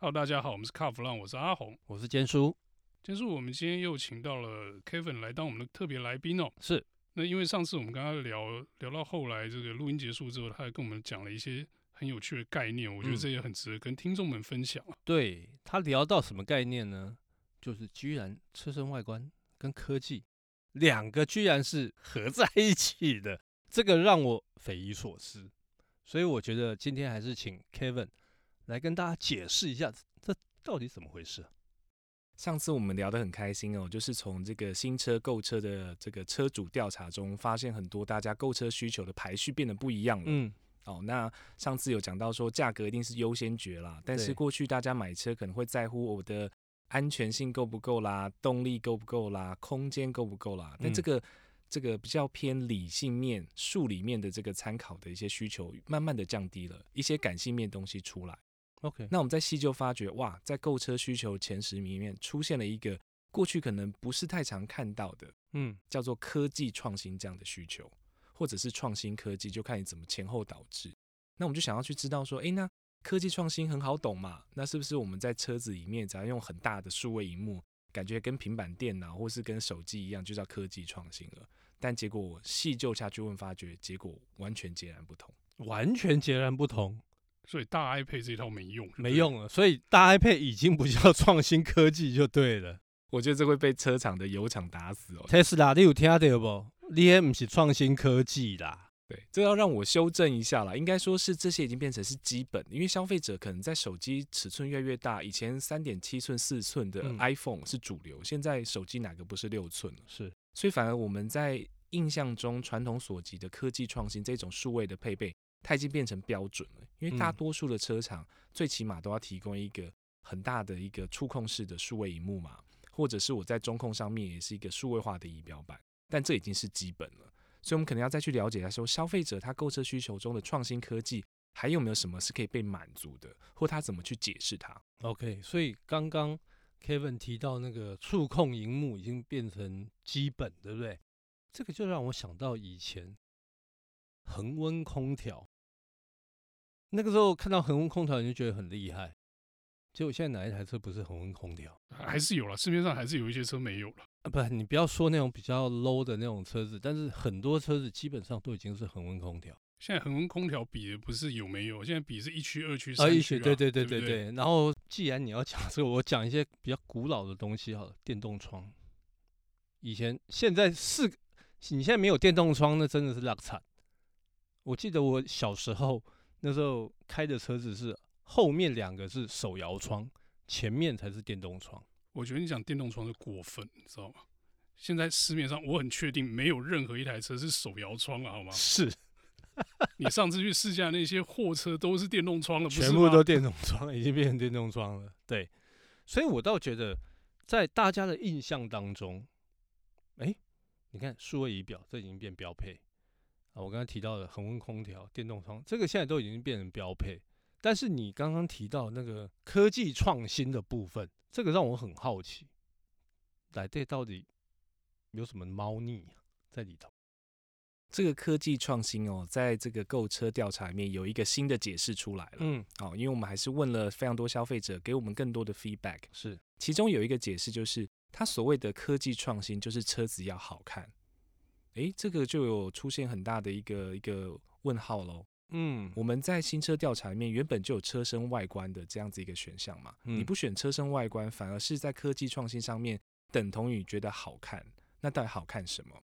Hello，大家好，我们是卡弗朗，我是阿红，我是坚叔。坚叔，我们今天又请到了 Kevin 来当我们的特别来宾哦。是，那因为上次我们跟他聊聊到后来，这个录音结束之后，他还跟我们讲了一些很有趣的概念，我觉得这也很值得跟听众们分享。对，他聊到什么概念呢？就是居然车身外观跟科技两个居然是合在一起的，这个让我匪夷所思。所以我觉得今天还是请 Kevin。来跟大家解释一下，这到底怎么回事啊？上次我们聊得很开心哦，就是从这个新车购车的这个车主调查中，发现很多大家购车需求的排序变得不一样了。嗯，哦，那上次有讲到说价格一定是优先决啦，但是过去大家买车可能会在乎我的安全性够不够啦，动力够不够啦，空间够不够啦，但这个。嗯这个比较偏理性面、数理面的这个参考的一些需求，慢慢的降低了一些感性面东西出来。OK，那我们在细究发觉，哇，在购车需求前十名里面出现了一个过去可能不是太常看到的，嗯，叫做科技创新这样的需求，或者是创新科技，就看你怎么前后导致。那我们就想要去知道说，诶，那科技创新很好懂嘛？那是不是我们在车子里面只要用很大的数位荧幕，感觉跟平板电脑或是跟手机一样，就叫科技创新了？但结果我细究下去问，发觉结果完全截然不同，完全截然不同。所以大 iPad 这一套没用，没用了。所以大 iPad 已经不叫 创新科技就对了。我觉得这会被车厂的油厂打死哦。Tesla，你有听到不？你也不是创新科技啦。对，这要让我修正一下啦。应该说是这些已经变成是基本，因为消费者可能在手机尺寸越来越大，以前三点七寸、四寸的 iPhone 是主流，嗯、现在手机哪个不是六寸了？是。所以反而我们在印象中传统所及的科技创新这种数位的配备，它已经变成标准了。因为大多数的车厂最起码都要提供一个很大的一个触控式的数位荧幕嘛，或者是我在中控上面也是一个数位化的仪表板。但这已经是基本了，所以我们可能要再去了解一下，说消费者他购车需求中的创新科技还有没有什么是可以被满足的，或他怎么去解释它。OK，所以刚刚。Kevin 提到那个触控荧幕已经变成基本，对不对？这个就让我想到以前恒温空调。那个时候看到恒温空调，你就觉得很厉害。结果现在哪一台车不是恒温空调？还是有了，市面上还是有一些车没有了。啊，不，你不要说那种比较 low 的那种车子，但是很多车子基本上都已经是恒温空调。现在恒温空调比的不是有没有，现在比是一区、二区、三区啊。一区，对对对对对。然后，既然你要讲这个，我讲一些比较古老的东西好了。电动窗，以前、现在是，你现在没有电动窗，那真的是落惨。我记得我小时候那时候开的车子是后面两个是手摇窗，前面才是电动窗。我觉得你讲电动窗是过分，你知道吗？现在市面上我很确定没有任何一台车是手摇窗了，好吗？是。你上次去试驾那些货车都是电动窗了，全部都电动窗，已经变成电动窗了。对，所以我倒觉得，在大家的印象当中，哎、欸，你看数位仪表，这已经变标配啊。我刚才提到的恒温空调、电动窗，这个现在都已经变成标配。但是你刚刚提到那个科技创新的部分，这个让我很好奇，来，这到底有什么猫腻在里头？这个科技创新哦，在这个购车调查里面有一个新的解释出来了。嗯，好，因为我们还是问了非常多消费者，给我们更多的 feedback。是，其中有一个解释就是，他所谓的科技创新就是车子要好看。诶，这个就有出现很大的一个一个问号喽。嗯，我们在新车调查里面原本就有车身外观的这样子一个选项嘛。嗯，你不选车身外观，反而是在科技创新上面等同于觉得好看，那到底好看什么？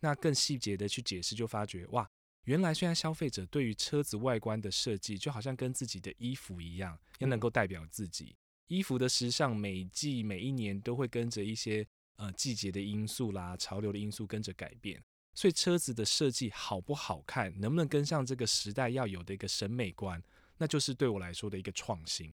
那更细节的去解释，就发觉哇，原来虽然消费者对于车子外观的设计，就好像跟自己的衣服一样，要能够代表自己。衣服的时尚每季每一年都会跟着一些呃季节的因素啦、潮流的因素跟着改变，所以车子的设计好不好看，能不能跟上这个时代要有的一个审美观，那就是对我来说的一个创新。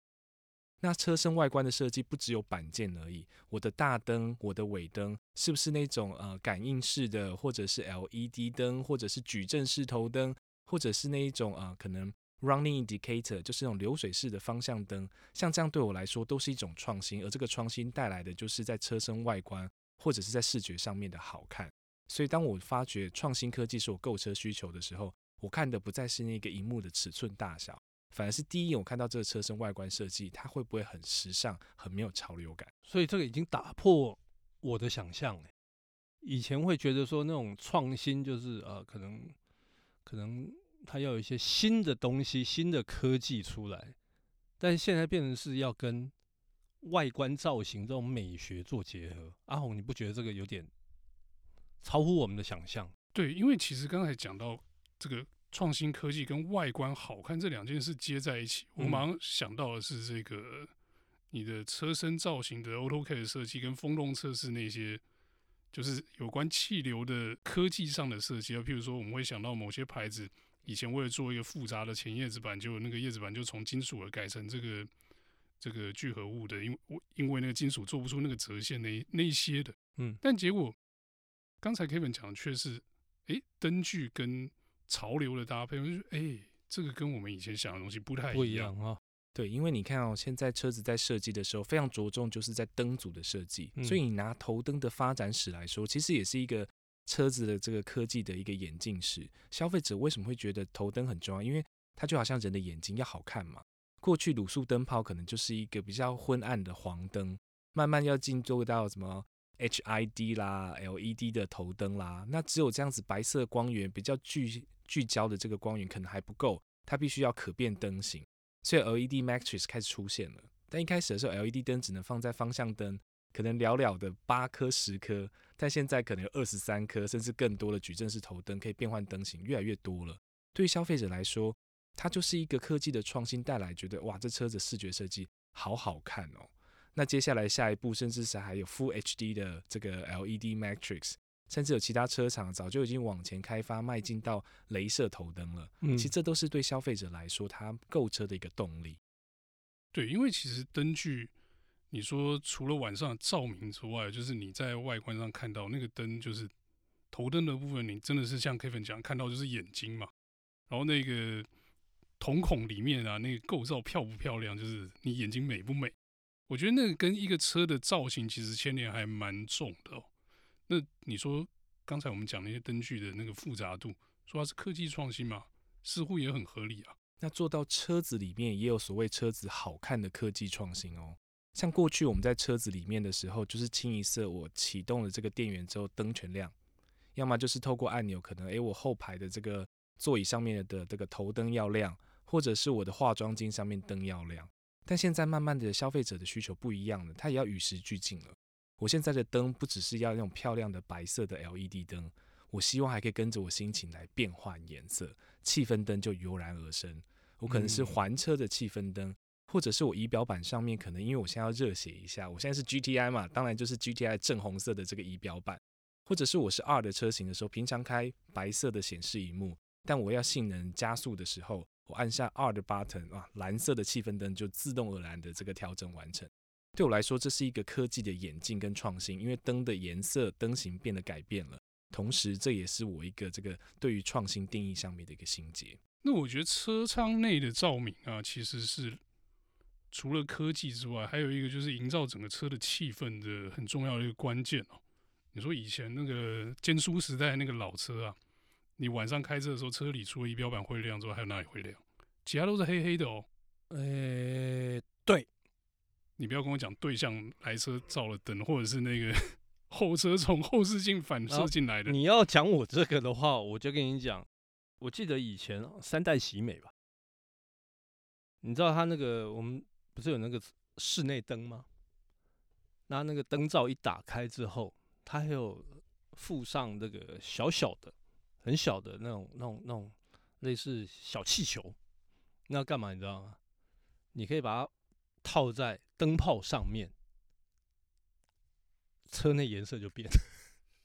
那车身外观的设计不只有板件而已，我的大灯、我的尾灯是不是那种呃感应式的，或者是 LED 灯，或者是矩阵式头灯，或者是那一种呃可能 running indicator，就是那种流水式的方向灯，像这样对我来说都是一种创新，而这个创新带来的就是在车身外观或者是在视觉上面的好看。所以当我发觉创新科技是我购车需求的时候，我看的不再是那个荧幕的尺寸大小。反而是第一眼我看到这个车身外观设计，它会不会很时尚、很没有潮流感？所以这个已经打破我的想象了。以前会觉得说那种创新就是呃，可能可能它要有一些新的东西、新的科技出来，但是现在变成是要跟外观造型这种美学做结合。阿红，你不觉得这个有点超乎我们的想象？对，因为其实刚才讲到这个。创新科技跟外观好看这两件事接在一起，我马上想到的是这个你的车身造型的 AutoCAD 设计跟风洞测试那些，就是有关气流的科技上的设计啊。譬如说，我们会想到某些牌子以前为了做一个复杂的前叶子板，就那个叶子板就从金属的改成这个这个聚合物的，因为因为那个金属做不出那个折线那那一些的，嗯，但结果刚才 Kevin 讲的却是，诶，灯具跟潮流的搭配，我就觉得，哎，这个跟我们以前想的东西不太一样，不一样啊。对，因为你看哦，现在车子在设计的时候非常着重就是在灯组的设计，嗯、所以你拿头灯的发展史来说，其实也是一个车子的这个科技的一个演进史。消费者为什么会觉得头灯很重要？因为它就好像人的眼睛要好看嘛。过去卤素灯泡可能就是一个比较昏暗的黄灯，慢慢要进入到什么 HID 啦、LED 的头灯啦，那只有这样子白色光源比较聚。聚焦的这个光源可能还不够，它必须要可变灯型，所以 LED Matrix 开始出现了。但一开始的时候，LED 灯只能放在方向灯，可能寥寥的八颗、十颗，但现在可能有二十三颗，甚至更多的矩阵式头灯可以变换灯型，越来越多了。对于消费者来说，它就是一个科技的创新带来，觉得哇，这车子视觉设计好好看哦。那接下来下一步，甚至是还有 Full HD 的这个 LED Matrix。甚至有其他车厂早就已经往前开发，迈进到镭射头灯了。嗯，其实这都是对消费者来说，他购车的一个动力。对，因为其实灯具，你说除了晚上照明之外，就是你在外观上看到那个灯，就是头灯的部分，你真的是像 Kevin 讲，看到就是眼睛嘛。然后那个瞳孔里面啊，那个构造漂不漂亮，就是你眼睛美不美。我觉得那个跟一个车的造型其实牵连还蛮重的哦。那你说刚才我们讲那些灯具的那个复杂度，说它是科技创新嘛，似乎也很合理啊。那做到车子里面也有所谓车子好看的科技创新哦。像过去我们在车子里面的时候，就是清一色我启动了这个电源之后灯全亮，要么就是透过按钮，可能诶我后排的这个座椅上面的这个头灯要亮，或者是我的化妆镜上面灯要亮。但现在慢慢的消费者的需求不一样了，它也要与时俱进了。我现在的灯不只是要那种漂亮的白色的 LED 灯，我希望还可以跟着我心情来变换颜色，气氛灯就油然而生。我可能是环车的气氛灯，或者是我仪表板上面可能因为我现在要热血一下，我现在是 GTI 嘛，当然就是 GTI 正红色的这个仪表板，或者是我是 R 的车型的时候，平常开白色的显示荧幕，但我要性能加速的时候，我按下 R 的 button 啊，蓝色的气氛灯就自动而然的这个调整完成。对我来说，这是一个科技的演进跟创新，因为灯的颜色、灯型变得改变了，同时这也是我一个这个对于创新定义上面的一个心结。那我觉得车舱内的照明啊，其实是除了科技之外，还有一个就是营造整个车的气氛的很重要的一个关键哦。你说以前那个坚叔时代那个老车啊，你晚上开车的时候，车里除了仪表板会亮之外，还有哪里会亮？其他都是黑黑的哦。呃，对。你不要跟我讲对向来车照了灯，或者是那个 后车从后视镜反射进来的。你要讲我这个的话，我就跟你讲，我记得以前三代喜美吧，你知道他那个我们不是有那个室内灯吗？那那个灯罩一打开之后，它还有附上那个小小的、很小的那种、那种、那种类似小气球，那干嘛你知道吗？你可以把它。套在灯泡上面，车内颜色就变。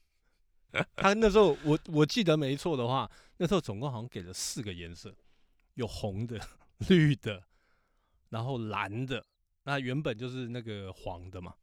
他那时候我我记得没错的话，那时候总共好像给了四个颜色，有红的、绿的，然后蓝的。那原本就是那个黄的嘛。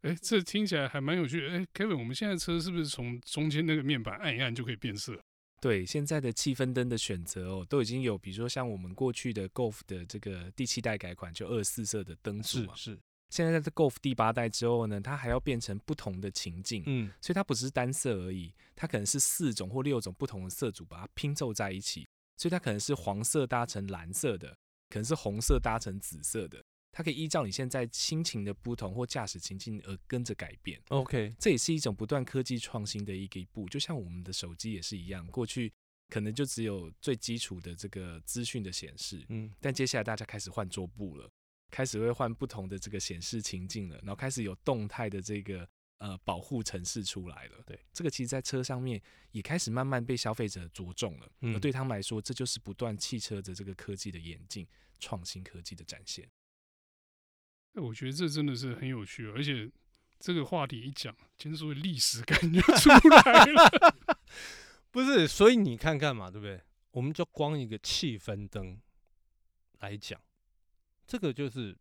哎、欸，这听起来还蛮有趣的。哎、欸，Kevin，我们现在车是不是从中间那个面板按一按就可以变色？对，现在的气氛灯的选择哦，都已经有，比如说像我们过去的 Golf 的这个第七代改款，就二十四色的灯组嘛。是。是现在在 Golf 第八代之后呢，它还要变成不同的情境，嗯，所以它不只是单色而已，它可能是四种或六种不同的色组把它拼凑在一起，所以它可能是黄色搭成蓝色的，可能是红色搭成紫色的。它可以依照你现在心情的不同或驾驶情境而跟着改变。OK，这也是一种不断科技创新的一个一步。就像我们的手机也是一样，过去可能就只有最基础的这个资讯的显示，嗯，但接下来大家开始换桌布了，开始会换不同的这个显示情境了，然后开始有动态的这个呃保护城市出来了。对，这个其实在车上面也开始慢慢被消费者着重了。嗯，而对他们来说，这就是不断汽车的这个科技的演进、创新科技的展现。我觉得这真的是很有趣，而且这个话题一讲，简直所谓历史感觉出来了。不是，所以你看看嘛，对不对？我们就光一个气氛灯来讲，这个就是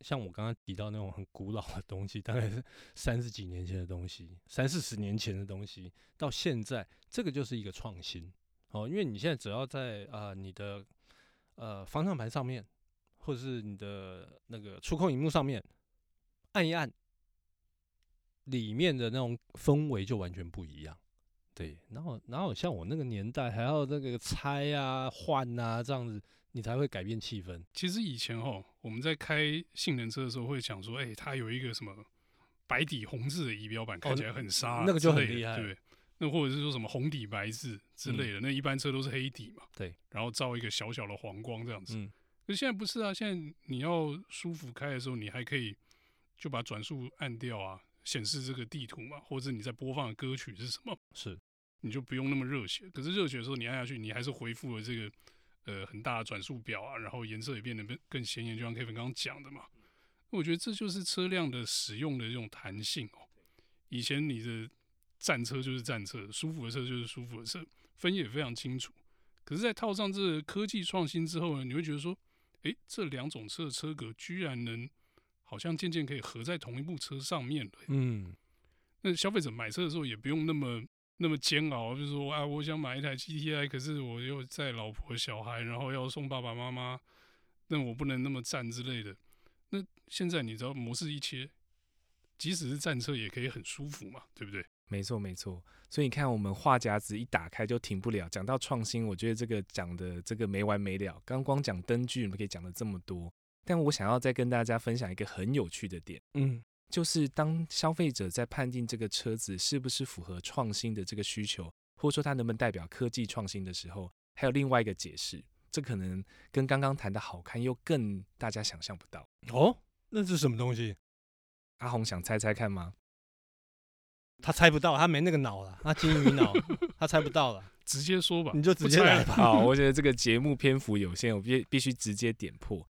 像我刚刚提到那种很古老的东西，大概是三十几年前的东西，三四十年前的东西，到现在这个就是一个创新哦。因为你现在只要在啊、你的呃方向盘上面。或者是你的那个触控荧幕上面按一按，里面的那种氛围就完全不一样。对，然后然后像我那个年代还要那个拆啊换啊这样子，你才会改变气氛。其实以前哦，我们在开性能车的时候会讲说，哎、欸，它有一个什么白底红字的仪表板，看起来很杀、哦，那个就很厉害，对。那或者是说什么红底白字之类的，嗯、那一般车都是黑底嘛，对。然后照一个小小的黄光这样子。嗯可是现在不是啊，现在你要舒服开的时候，你还可以就把转速按掉啊，显示这个地图嘛，或者你在播放的歌曲是什么，是，你就不用那么热血。可是热血的时候，你按下去，你还是回复了这个呃很大的转速表啊，然后颜色也变得更更显眼，就像 Kevin 刚刚讲的嘛。我觉得这就是车辆的使用的这种弹性哦。以前你的战车就是战车，舒服的车就是舒服的车，分也非常清楚。可是，在套上这个科技创新之后呢，你会觉得说。诶，这两种车的车格居然能好像渐渐可以合在同一部车上面了。嗯，那消费者买车的时候也不用那么那么煎熬，就是说啊，我想买一台 GTI，可是我又载老婆小孩，然后要送爸爸妈妈，那我不能那么站之类的。那现在你知道模式一切，即使是战车也可以很舒服嘛，对不对？没错，没错。所以你看，我们话匣子一打开就停不了。讲到创新，我觉得这个讲的这个没完没了。刚光讲灯具，我们可以讲了这么多。但我想要再跟大家分享一个很有趣的点，嗯，就是当消费者在判定这个车子是不是符合创新的这个需求，或者说它能不能代表科技创新的时候，还有另外一个解释。这可能跟刚刚谈的好看又更大家想象不到哦。那是什么东西？阿红想猜猜看吗？他猜不到，他没那个脑了，他金鱼脑，他猜不到了，直接说吧，你就直接来吧。好，我觉得这个节目篇幅有限，我必必须直接点破。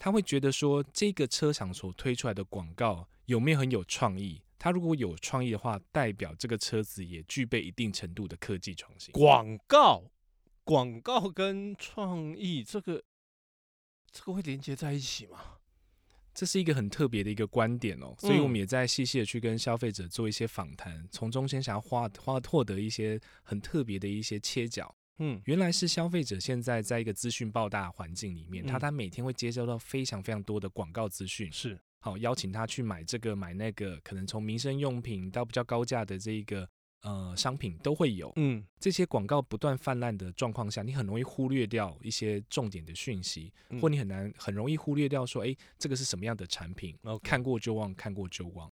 他会觉得说，这个车厂所推出来的广告有没有很有创意？他如果有创意的话，代表这个车子也具备一定程度的科技创新。广告，广告跟创意，这个这个会连接在一起吗？这是一个很特别的一个观点哦，所以我们也在细细的去跟消费者做一些访谈，从中间想要花花获得一些很特别的一些切角。嗯，原来是消费者现在在一个资讯爆炸环境里面，他他每天会接收到非常非常多的广告资讯，是好邀请他去买这个买那个，可能从民生用品到比较高价的这一个。呃，商品都会有，嗯，这些广告不断泛滥的状况下，你很容易忽略掉一些重点的讯息，嗯、或你很难很容易忽略掉说，哎，这个是什么样的产品？Okay. 看过就忘，看过就忘。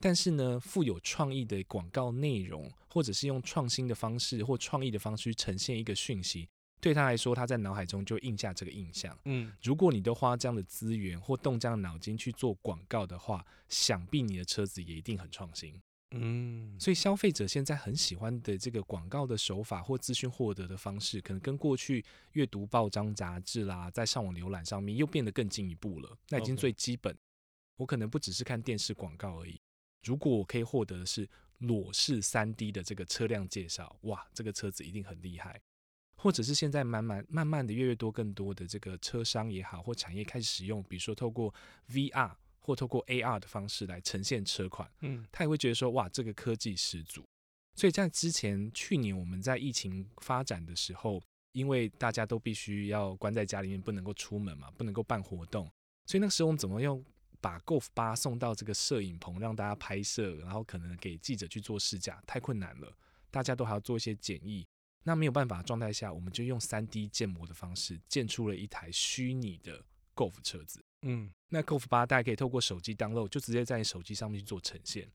但是呢，富有创意的广告内容，或者是用创新的方式或创意的方式去呈现一个讯息，对他来说，他在脑海中就印下这个印象。嗯，如果你都花这样的资源或动这样的脑筋去做广告的话，想必你的车子也一定很创新。嗯，所以消费者现在很喜欢的这个广告的手法或资讯获得的方式，可能跟过去阅读报章杂志啦，在上网浏览上面又变得更进一步了。那已经最基本，我可能不只是看电视广告而已。如果我可以获得的是裸视三 D 的这个车辆介绍，哇，这个车子一定很厉害。或者是现在慢慢慢慢的越越多更多的这个车商也好，或产业开始使用，比如说透过 VR。或透过 AR 的方式来呈现车款，嗯，他也会觉得说，哇，这个科技十足。所以在之前去年我们在疫情发展的时候，因为大家都必须要关在家里面，不能够出门嘛，不能够办活动，所以那时候我们怎么样把 Golf 八送到这个摄影棚让大家拍摄，然后可能给记者去做试驾，太困难了，大家都还要做一些简易。那没有办法状态下，我们就用三 D 建模的方式建出了一台虚拟的 Golf 车子。嗯，那 Golf 八大家可以透过手机 download，就直接在你手机上面去做呈现。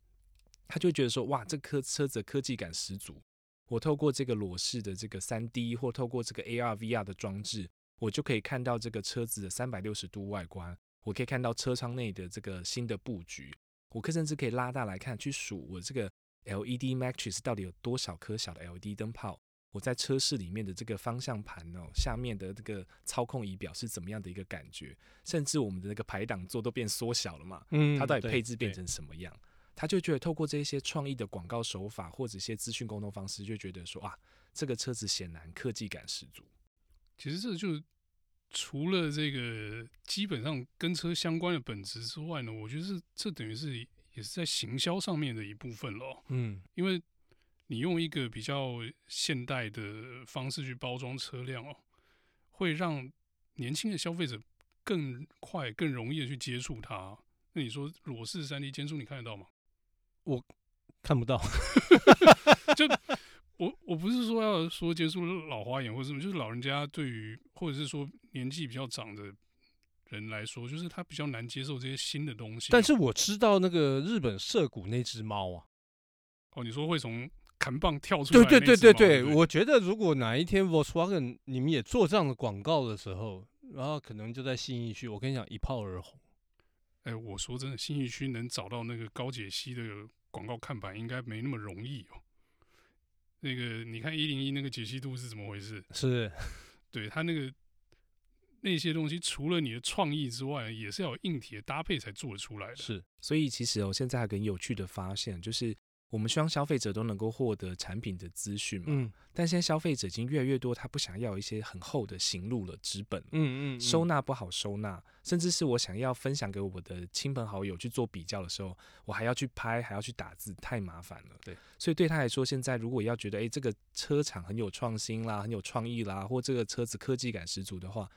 他就会觉得说，哇，这颗车子的科技感十足。我透过这个裸视的这个三 D，或透过这个 AR、VR 的装置，我就可以看到这个车子的三百六十度外观。我可以看到车舱内的这个新的布局。我可甚至可以拉大来看，去数我这个 LED matrix 到底有多少颗小的 LED 灯泡。我在车室里面的这个方向盘哦，下面的这个操控仪表是怎么样的一个感觉？甚至我们的那个排档座都变缩小了嘛？嗯，它到底配置变成什么样？他就觉得透过这些创意的广告手法或者一些资讯沟通方式，就觉得说啊，这个车子显然科技感十足。其实这就除了这个基本上跟车相关的本质之外呢，我觉得是这等于是也是在行销上面的一部分咯。嗯，因为。你用一个比较现代的方式去包装车辆哦，会让年轻的消费者更快、更容易的去接触它。那你说裸视三 D 监束，你看得到吗？我看不到。就我我不是说要说监束老花眼或者什么，就是老人家对于或者是说年纪比较长的人来说，就是他比较难接受这些新的东西。但是我知道那个日本涉谷那只猫啊，哦，你说会从。弹棒跳出来，对对对对对，我觉得如果哪一天 Volkswagen 你们也做这样的广告的时候，然后可能就在信义区，我跟你讲一炮而红。哎、欸，我说真的，信义区能找到那个高解析的广告看板，应该没那么容易哦。那个你看一零一那个解析度是怎么回事？是，对他那个那些东西，除了你的创意之外，也是要有硬体的搭配才做得出来的。是，所以其实我、哦、现在还很有趣的发现就是。我们希望消费者都能够获得产品的资讯嘛，嗯，但现在消费者已经越来越多，他不想要一些很厚的行路了纸本，嗯，嗯嗯，收纳不好收纳，甚至是我想要分享给我的亲朋好友去做比较的时候，我还要去拍，还要去打字，太麻烦了。对，所以对他来说，现在如果要觉得，诶，这个车厂很有创新啦，很有创意啦，或这个车子科技感十足的话。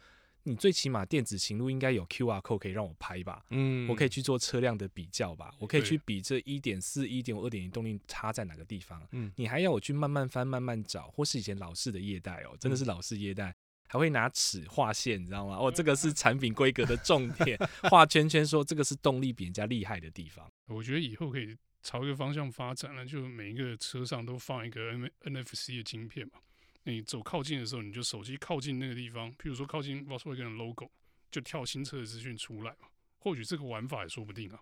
你最起码电子行路应该有 QR code 可以让我拍吧，嗯，我可以去做车辆的比较吧，我可以去比这一点四、一点五、二点零动力差在哪个地方，嗯，你还要我去慢慢翻、慢慢找，或是以前老式的业代哦，真的是老式业代，还会拿尺画线，你知道吗？哦，这个是产品规格的重点，画圈圈说这个是动力比人家厉害的地方。我觉得以后可以朝一个方向发展了，就每一个车上都放一个 N NFC 的晶片嘛。你走靠近的时候，你就手机靠近那个地方，譬如说靠近 Volkswagen 的 logo，就跳新车的资讯出来嘛。或许这个玩法也说不定啊。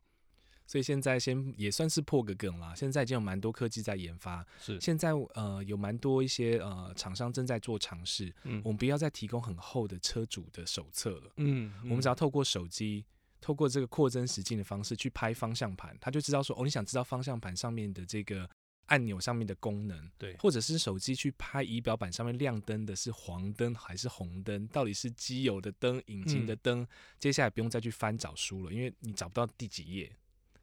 所以现在先也算是破个梗啦。现在已经有蛮多科技在研发，是现在呃有蛮多一些呃厂商正在做尝试。嗯，我们不要再提供很厚的车主的手册了。嗯，嗯，我们只要透过手机，透过这个扩增实境的方式去拍方向盘，他就知道说哦，你想知道方向盘上面的这个。按钮上面的功能，对，或者是手机去拍仪表板上面亮灯的是黄灯还是红灯？到底是机油的灯、引擎的灯？嗯、接下来不用再去翻找书了，因为你找不到第几页，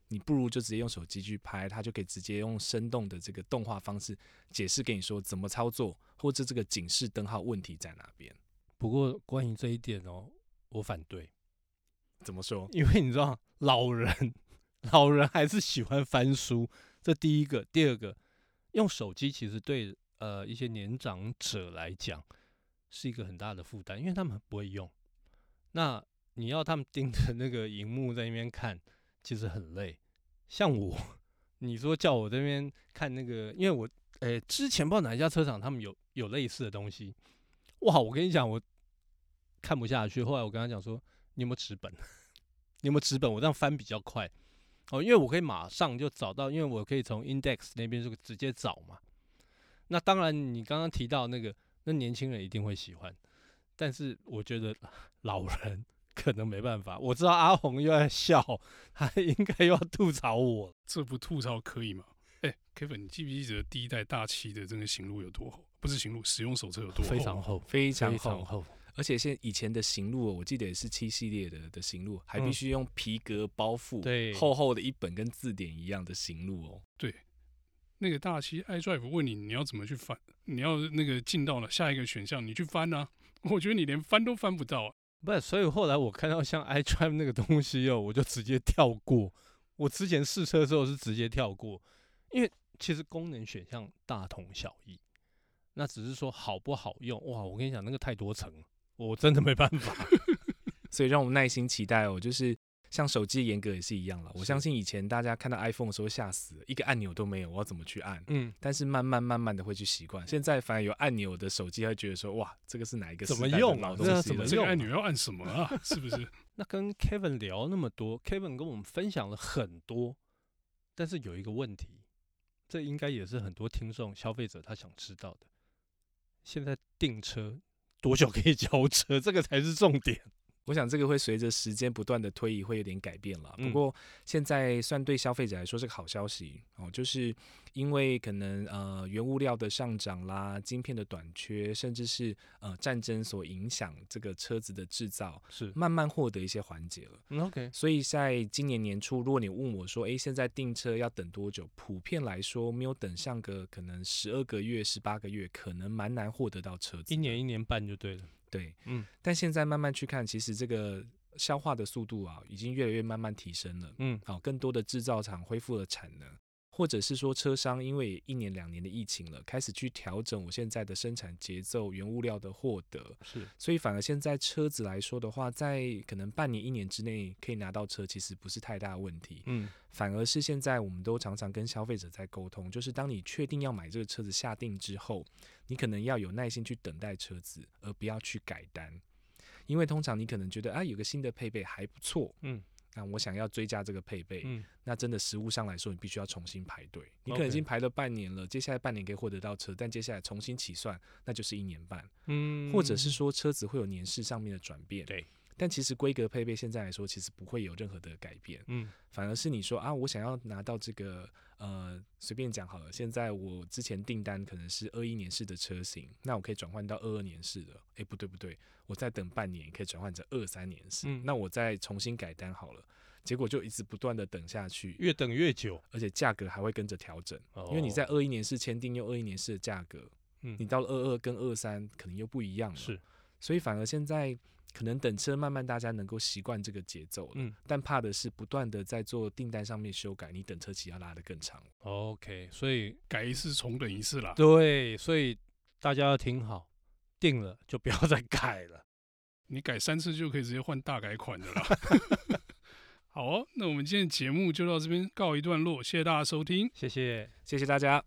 你不如就直接用手机去拍，它就可以直接用生动的这个动画方式解释给你说怎么操作，或者这个警示灯号问题在哪边。不过关于这一点哦，我反对。怎么说？因为你知道，老人 老人还是喜欢翻书。这第一个，第二个，用手机其实对呃一些年长者来讲是一个很大的负担，因为他们不会用。那你要他们盯着那个荧幕在那边看，其实很累。像我，你说叫我这边看那个，因为我诶之前不知道哪一家车厂他们有有类似的东西，哇！我跟你讲，我看不下去。后来我跟他讲说，你有没有纸本？你有没有纸本？我这样翻比较快。哦，因为我可以马上就找到，因为我可以从 Index 那边就直接找嘛。那当然，你刚刚提到那个，那年轻人一定会喜欢，但是我觉得 老人 可能没办法。我知道阿红又在笑，他应该又要吐槽我。这不吐槽可以吗？哎、欸，Kevin，你记不记得第一代大七的这个行路有多厚？不是行路，使用手册有多厚？非常厚，非常厚。而且现以前的行录，我记得也是七系列的的行路，还必须用皮革包覆，对，厚厚的一本跟字典一样的行路哦。对，那个大七 iDrive 问你你要怎么去翻，你要那个进到了下一个选项，你去翻啊。我觉得你连翻都翻不到啊。不是，所以后来我看到像 iDrive 那个东西哦，我就直接跳过。我之前试车的时候是直接跳过，因为其实功能选项大同小异。那只是说好不好用哇？我跟你讲，那个太多层，我真的没办法。所以让我们耐心期待哦，就是。像手机严格也是一样了，我相信以前大家看到 iPhone 的时候吓死了，一个按钮都没有，我要怎么去按？嗯，但是慢慢慢慢的会去习惯。现在反而有按钮的手机，会觉得说哇，这个是哪一个？怎么用啊？这怎么这个按钮要按什么啊？是不是？那跟 Kevin 聊那么多，Kevin 跟我们分享了很多，但是有一个问题，这应该也是很多听众消费者他想知道的。现在订车多久可以交车？这个才是重点。我想这个会随着时间不断的推移会有点改变了。不过现在算对消费者来说是个好消息哦，就是因为可能呃原物料的上涨啦、晶片的短缺，甚至是呃战争所影响这个车子的制造，是慢慢获得一些缓解了。OK，所以在今年年初，如果你问我说，诶，现在订车要等多久？普遍来说，没有等上个可能十二个月、十八个月，可能蛮难获得到车子。一年一年半就对了。对，嗯，但现在慢慢去看，其实这个消化的速度啊，已经越来越慢慢提升了，嗯，好，更多的制造厂恢复了产能，或者是说车商因为一年两年的疫情了，开始去调整我现在的生产节奏、原物料的获得，是，所以反而现在车子来说的话，在可能半年、一年之内可以拿到车，其实不是太大的问题，嗯，反而是现在我们都常常跟消费者在沟通，就是当你确定要买这个车子下定之后。你可能要有耐心去等待车子，而不要去改单，因为通常你可能觉得啊，有个新的配备还不错，嗯，那我想要追加这个配备，嗯，那真的实物上来说，你必须要重新排队。你可能已经排了半年了，接下来半年可以获得到车，但接下来重新起算，那就是一年半，嗯，或者是说车子会有年式上面的转变，对。但其实规格配备现在来说，其实不会有任何的改变，嗯，反而是你说啊，我想要拿到这个，呃，随便讲好了，现在我之前订单可能是二一年式的车型，那我可以转换到二二年式的，哎，不对不对，我再等半年可以转换成二三年式，嗯，那我再重新改单好了，结果就一直不断的等下去，越等越久，而且价格还会跟着调整，哦，因为你在二一年式签订用二一年式的价格，嗯，你到了二二跟二三可能又不一样了，是，所以反而现在。可能等车慢慢大家能够习惯这个节奏，嗯，但怕的是不断的在做订单上面修改，你等车期要拉得更长。OK，所以改一次重等一次啦。对，所以大家要听好，定了就不要再改了。你改三次就可以直接换大改款的啦。好哦，那我们今天节目就到这边告一段落，谢谢大家收听，谢谢，谢谢大家。